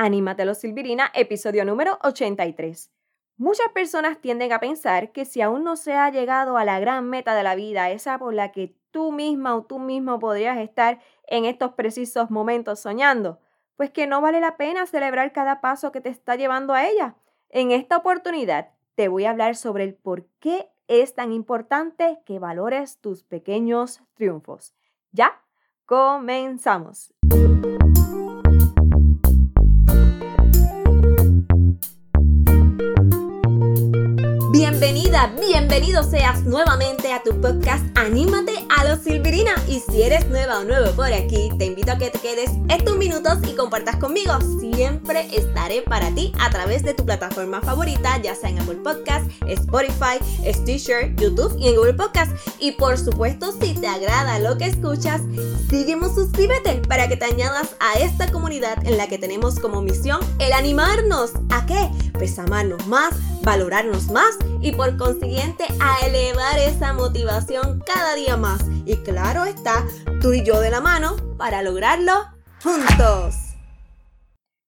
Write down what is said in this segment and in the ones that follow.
Anímatelo Silvirina, episodio número 83. Muchas personas tienden a pensar que si aún no se ha llegado a la gran meta de la vida, esa por la que tú misma o tú mismo podrías estar en estos precisos momentos soñando, pues que no vale la pena celebrar cada paso que te está llevando a ella. En esta oportunidad te voy a hablar sobre el por qué es tan importante que valores tus pequeños triunfos. ¿Ya? Comenzamos. Bienvenido seas nuevamente a tu podcast Anímate a los Silvirina. Y si eres nueva o nuevo por aquí, te invito a que te quedes estos minutos y compartas conmigo. Siempre estaré para ti a través de tu plataforma favorita, ya sea en Apple Podcast, Spotify, Stitcher, YouTube y en Google Podcast. Y por supuesto, si te agrada lo que escuchas, sígueme suscríbete para que te añadas a esta comunidad en la que tenemos como misión el animarnos. ¿A qué? Pues amarnos más, valorarnos más y por consiguiente a elevar esa motivación cada día más. Y claro está, tú y yo de la mano para lograrlo juntos.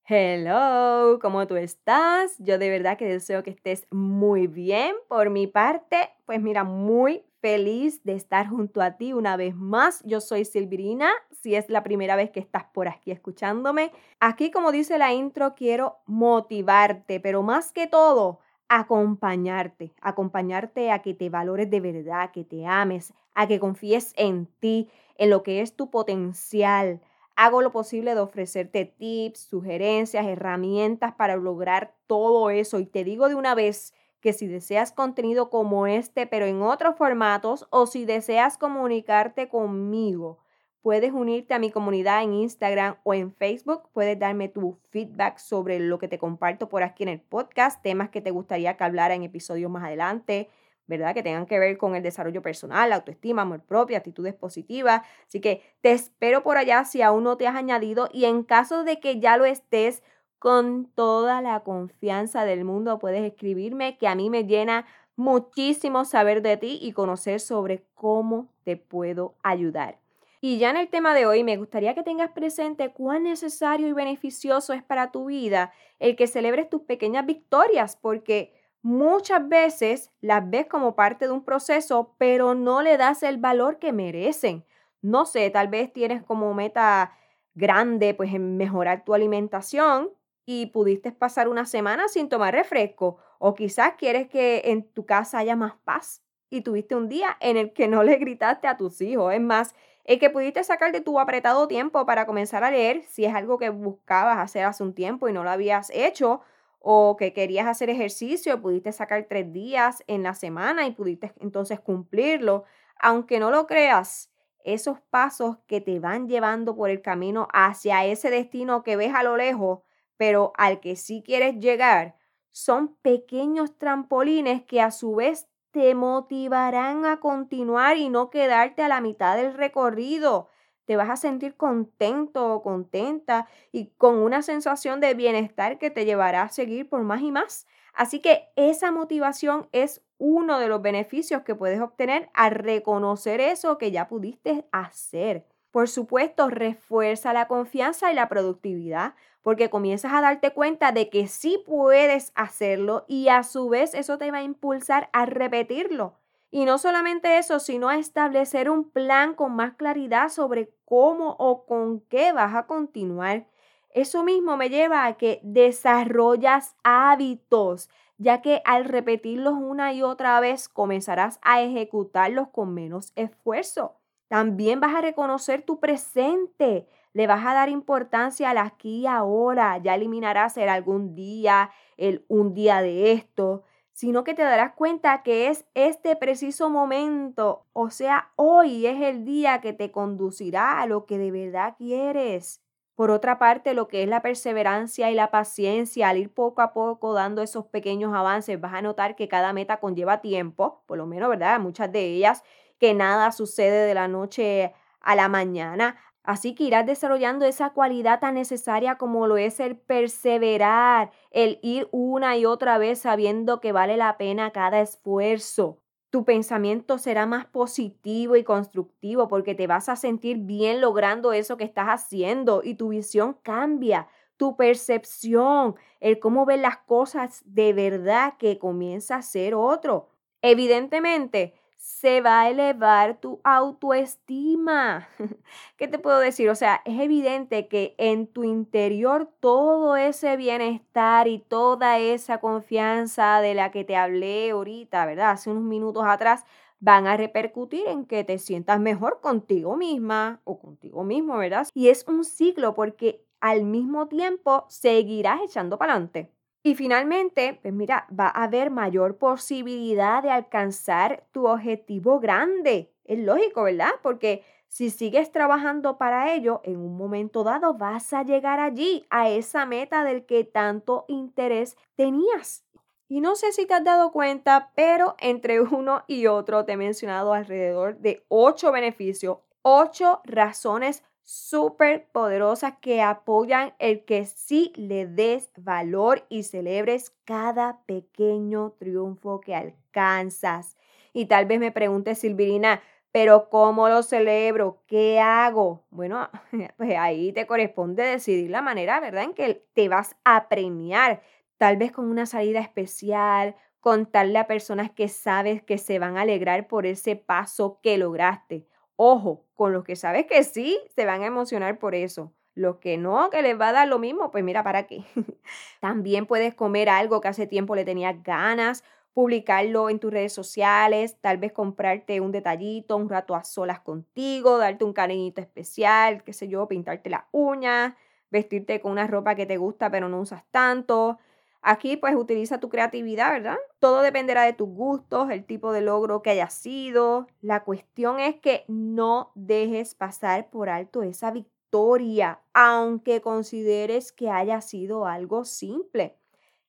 Hello, ¿cómo tú estás? Yo de verdad que deseo que estés muy bien. Por mi parte, pues mira, muy feliz de estar junto a ti una vez más. Yo soy Silvirina, si es la primera vez que estás por aquí escuchándome. Aquí, como dice la intro, quiero motivarte, pero más que todo, acompañarte, acompañarte a que te valores de verdad, que te ames, a que confíes en ti, en lo que es tu potencial. Hago lo posible de ofrecerte tips, sugerencias, herramientas para lograr todo eso. Y te digo de una vez que si deseas contenido como este, pero en otros formatos, o si deseas comunicarte conmigo, Puedes unirte a mi comunidad en Instagram o en Facebook. Puedes darme tu feedback sobre lo que te comparto por aquí en el podcast, temas que te gustaría que hablara en episodios más adelante, ¿verdad? Que tengan que ver con el desarrollo personal, autoestima, amor propio, actitudes positivas. Así que te espero por allá si aún no te has añadido y en caso de que ya lo estés, con toda la confianza del mundo puedes escribirme que a mí me llena muchísimo saber de ti y conocer sobre cómo te puedo ayudar. Y ya en el tema de hoy me gustaría que tengas presente cuán necesario y beneficioso es para tu vida el que celebres tus pequeñas victorias, porque muchas veces las ves como parte de un proceso, pero no le das el valor que merecen. No sé, tal vez tienes como meta grande, pues en mejorar tu alimentación y pudiste pasar una semana sin tomar refresco, o quizás quieres que en tu casa haya más paz y tuviste un día en el que no le gritaste a tus hijos. Es más, el que pudiste sacar de tu apretado tiempo para comenzar a leer, si es algo que buscabas hacer hace un tiempo y no lo habías hecho, o que querías hacer ejercicio, pudiste sacar tres días en la semana y pudiste entonces cumplirlo, aunque no lo creas, esos pasos que te van llevando por el camino hacia ese destino que ves a lo lejos, pero al que sí quieres llegar, son pequeños trampolines que a su vez te motivarán a continuar y no quedarte a la mitad del recorrido. Te vas a sentir contento o contenta y con una sensación de bienestar que te llevará a seguir por más y más. Así que esa motivación es uno de los beneficios que puedes obtener al reconocer eso que ya pudiste hacer. Por supuesto, refuerza la confianza y la productividad porque comienzas a darte cuenta de que sí puedes hacerlo y a su vez eso te va a impulsar a repetirlo. Y no solamente eso, sino a establecer un plan con más claridad sobre cómo o con qué vas a continuar. Eso mismo me lleva a que desarrollas hábitos, ya que al repetirlos una y otra vez comenzarás a ejecutarlos con menos esfuerzo. También vas a reconocer tu presente. Le vas a dar importancia al aquí y ahora. Ya eliminarás el algún día, el un día de esto, sino que te darás cuenta que es este preciso momento, o sea, hoy es el día que te conducirá a lo que de verdad quieres. Por otra parte, lo que es la perseverancia y la paciencia, al ir poco a poco dando esos pequeños avances, vas a notar que cada meta conlleva tiempo, por lo menos, ¿verdad? Muchas de ellas que nada sucede de la noche a la mañana. Así que irás desarrollando esa cualidad tan necesaria como lo es el perseverar, el ir una y otra vez sabiendo que vale la pena cada esfuerzo. Tu pensamiento será más positivo y constructivo porque te vas a sentir bien logrando eso que estás haciendo y tu visión cambia. tu percepción, el cómo ver las cosas de verdad que comienza a ser otro. Evidentemente, se va a elevar tu autoestima. ¿Qué te puedo decir? O sea, es evidente que en tu interior todo ese bienestar y toda esa confianza de la que te hablé ahorita, ¿verdad? Hace unos minutos atrás, van a repercutir en que te sientas mejor contigo misma o contigo mismo, ¿verdad? Y es un ciclo porque al mismo tiempo seguirás echando para adelante. Y finalmente, pues mira, va a haber mayor posibilidad de alcanzar tu objetivo grande. Es lógico, ¿verdad? Porque si sigues trabajando para ello, en un momento dado vas a llegar allí, a esa meta del que tanto interés tenías. Y no sé si te has dado cuenta, pero entre uno y otro te he mencionado alrededor de ocho beneficios, ocho razones súper poderosas que apoyan el que sí le des valor y celebres cada pequeño triunfo que alcanzas. Y tal vez me preguntes, Silvirina, pero ¿cómo lo celebro? ¿Qué hago? Bueno, pues ahí te corresponde decidir la manera, ¿verdad?, en que te vas a premiar, tal vez con una salida especial, contarle a personas que sabes que se van a alegrar por ese paso que lograste Ojo, con los que sabes que sí, se van a emocionar por eso. Los que no, que les va a dar lo mismo, pues mira, ¿para qué? También puedes comer algo que hace tiempo le tenías ganas, publicarlo en tus redes sociales, tal vez comprarte un detallito, un rato a solas contigo, darte un cariñito especial, qué sé yo, pintarte las uñas, vestirte con una ropa que te gusta pero no usas tanto, Aquí pues utiliza tu creatividad, ¿verdad? Todo dependerá de tus gustos, el tipo de logro que haya sido. La cuestión es que no dejes pasar por alto esa victoria, aunque consideres que haya sido algo simple.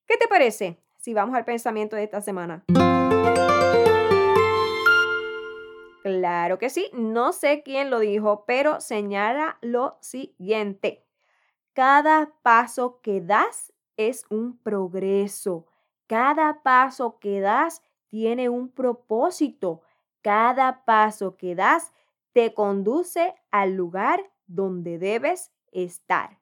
¿Qué te parece si vamos al pensamiento de esta semana? Claro que sí, no sé quién lo dijo, pero señala lo siguiente. Cada paso que das es un progreso. Cada paso que das tiene un propósito. Cada paso que das te conduce al lugar donde debes estar.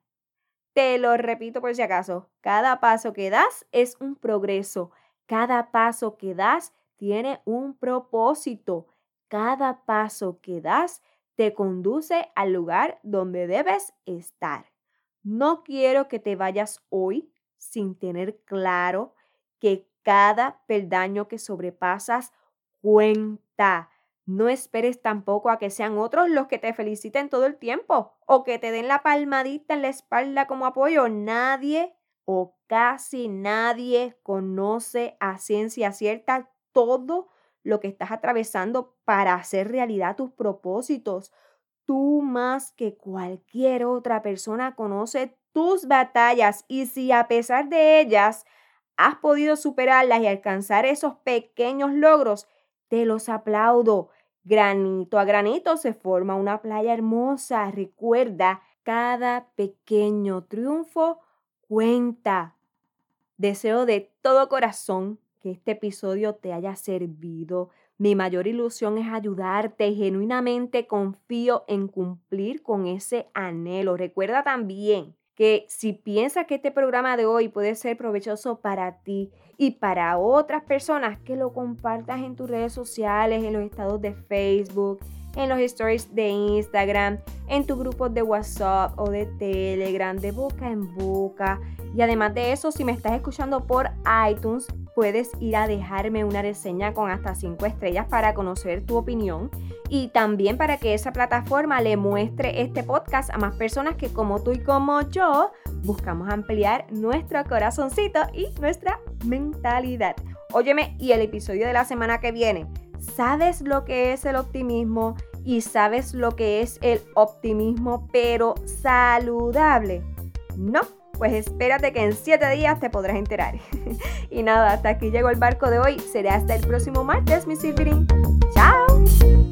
Te lo repito por si acaso, cada paso que das es un progreso. Cada paso que das tiene un propósito. Cada paso que das te conduce al lugar donde debes estar. No quiero que te vayas hoy sin tener claro que cada peldaño que sobrepasas cuenta. No esperes tampoco a que sean otros los que te feliciten todo el tiempo o que te den la palmadita en la espalda como apoyo. Nadie o casi nadie conoce a ciencia cierta todo lo que estás atravesando para hacer realidad tus propósitos. Tú más que cualquier otra persona conoce tus batallas y si a pesar de ellas has podido superarlas y alcanzar esos pequeños logros, te los aplaudo. Granito a granito se forma una playa hermosa. Recuerda, cada pequeño triunfo cuenta. Deseo de todo corazón que este episodio te haya servido. Mi mayor ilusión es ayudarte genuinamente confío en cumplir con ese anhelo. Recuerda también que si piensas que este programa de hoy puede ser provechoso para ti y para otras personas, que lo compartas en tus redes sociales, en los estados de Facebook, en los stories de Instagram, en tus grupos de WhatsApp o de Telegram, de boca en boca. Y además de eso, si me estás escuchando por iTunes, puedes ir a dejarme una reseña con hasta 5 estrellas para conocer tu opinión y también para que esa plataforma le muestre este podcast a más personas que como tú y como yo buscamos ampliar nuestro corazoncito y nuestra mentalidad. Óyeme, y el episodio de la semana que viene ¿Sabes lo que es el optimismo y sabes lo que es el optimismo pero saludable? No, pues espérate que en 7 días te podrás enterar. y nada, hasta aquí llegó el barco de hoy. Será hasta el próximo martes, mi Silverín. ¡Chao!